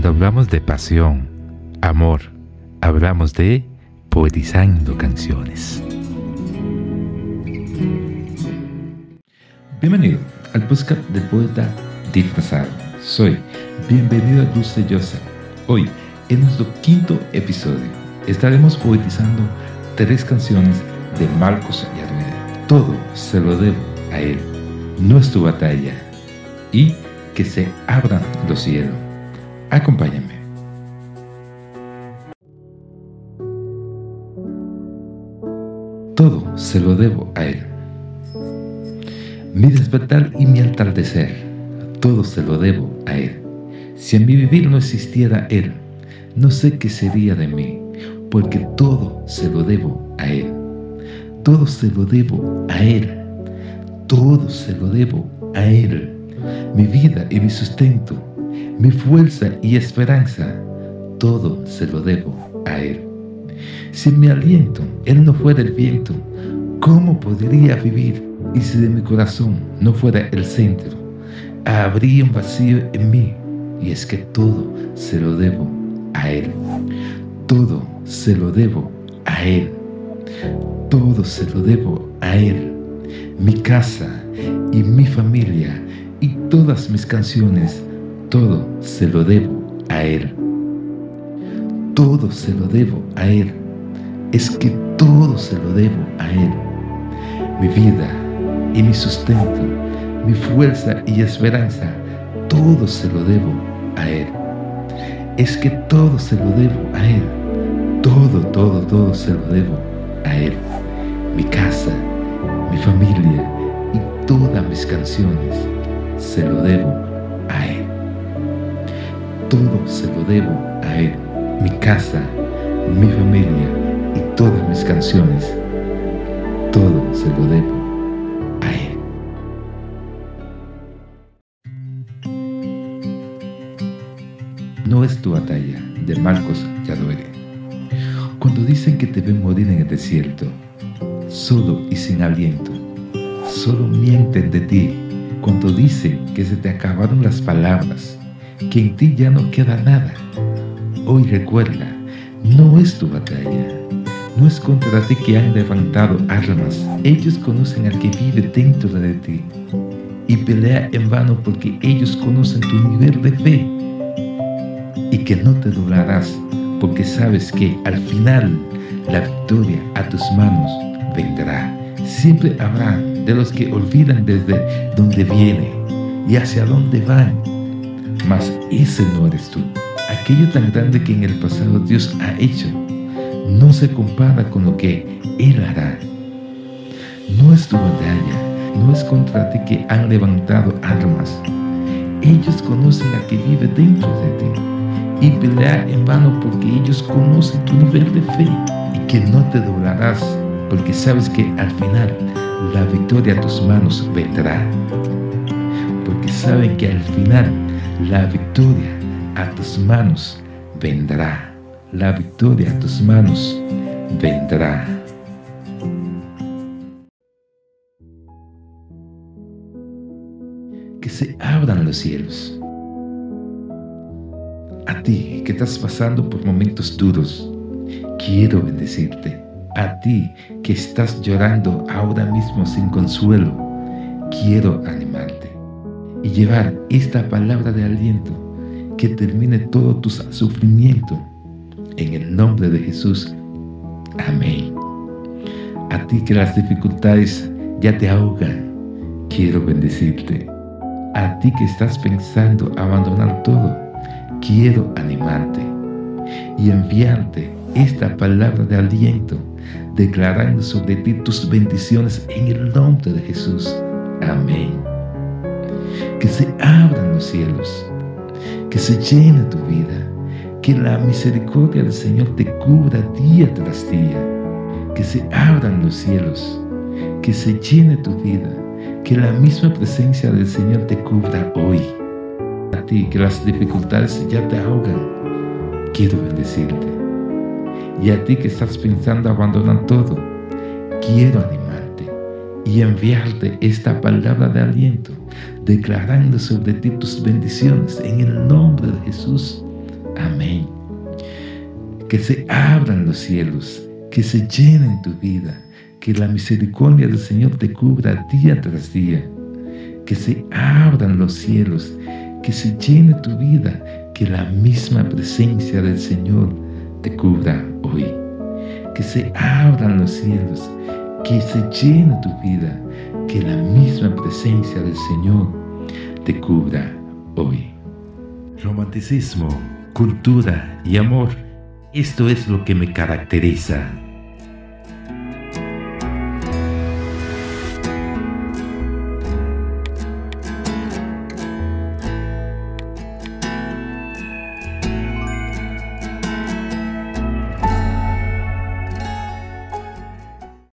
Cuando hablamos de pasión, amor, hablamos de poetizando canciones. Bienvenido al podcast del poeta disfrazado. Soy bienvenido a Dulce Yosa. Hoy, en nuestro quinto episodio, estaremos poetizando tres canciones de Marcos Yarueda. Todo se lo debo a él. No es tu batalla. Y que se abran los cielos. Acompáñame. Todo se lo debo a Él. Mi despertar y mi atardecer, todo se lo debo a Él. Si en mi vivir no existiera Él, no sé qué sería de mí, porque todo se lo debo a Él. Todo se lo debo a Él. Todo se lo debo a Él. Mi vida y mi sustento mi fuerza y esperanza, todo se lo debo a Él. Si mi aliento Él no fuera el viento, ¿cómo podría vivir? Y si de mi corazón no fuera el centro, habría un vacío en mí. Y es que todo se lo debo a Él. Todo se lo debo a Él. Todo se lo debo a Él. Mi casa y mi familia y todas mis canciones todo se lo debo a Él. Todo se lo debo a Él. Es que todo se lo debo a Él. Mi vida y mi sustento, mi fuerza y esperanza, todo se lo debo a Él. Es que todo se lo debo a Él. Todo, todo, todo se lo debo a Él. Mi casa, mi familia y todas mis canciones se lo debo a Él todo se lo debo a Él. Mi casa, mi familia y todas mis canciones, todo se lo debo a Él. No es tu batalla, de Marcos Yaduere. Cuando dicen que te ven morir en el desierto, solo y sin aliento, solo mienten de ti cuando dicen que se te acabaron las palabras que en ti ya no queda nada. Hoy recuerda, no es tu batalla, no es contra ti que han levantado armas. Ellos conocen al que vive dentro de ti y pelea en vano porque ellos conocen tu nivel de fe y que no te doblarás porque sabes que al final la victoria a tus manos vendrá. Siempre habrá de los que olvidan desde dónde viene y hacia dónde van mas ese no eres tú. Aquello tan grande que en el pasado Dios ha hecho no se compara con lo que Él hará. No es tu batalla, no es contra ti que han levantado armas. Ellos conocen a que vive dentro de ti y pelea en vano porque ellos conocen tu nivel de fe y que no te doblarás porque sabes que al final la victoria a tus manos vendrá. Porque saben que al final la victoria a tus manos vendrá. La victoria a tus manos vendrá. Que se abran los cielos. A ti que estás pasando por momentos duros, quiero bendecirte. A ti que estás llorando ahora mismo sin consuelo, quiero animarte y llevar esta palabra de aliento que termine todo tu sufrimiento. En el nombre de Jesús. Amén. A ti que las dificultades ya te ahogan, quiero bendecirte. A ti que estás pensando abandonar todo, quiero animarte y enviarte esta palabra de aliento, declarando sobre ti tus bendiciones en el nombre de Jesús. Amén que se abran los cielos, que se llene tu vida, que la misericordia del Señor te cubra día tras día, que se abran los cielos, que se llene tu vida, que la misma presencia del Señor te cubra hoy. A ti que las dificultades ya te ahogan, quiero bendecirte. Y a ti que estás pensando abandonar todo, quiero animarte y enviarte esta palabra de aliento declarando sobre ti tus bendiciones en el nombre de Jesús. Amén. Que se abran los cielos, que se llenen tu vida, que la misericordia del Señor te cubra día tras día. Que se abran los cielos, que se llene tu vida, que la misma presencia del Señor te cubra hoy. Que se abran los cielos, que se llene tu vida, que la misma presencia del Señor cubra hoy. Romanticismo, cultura y amor, esto es lo que me caracteriza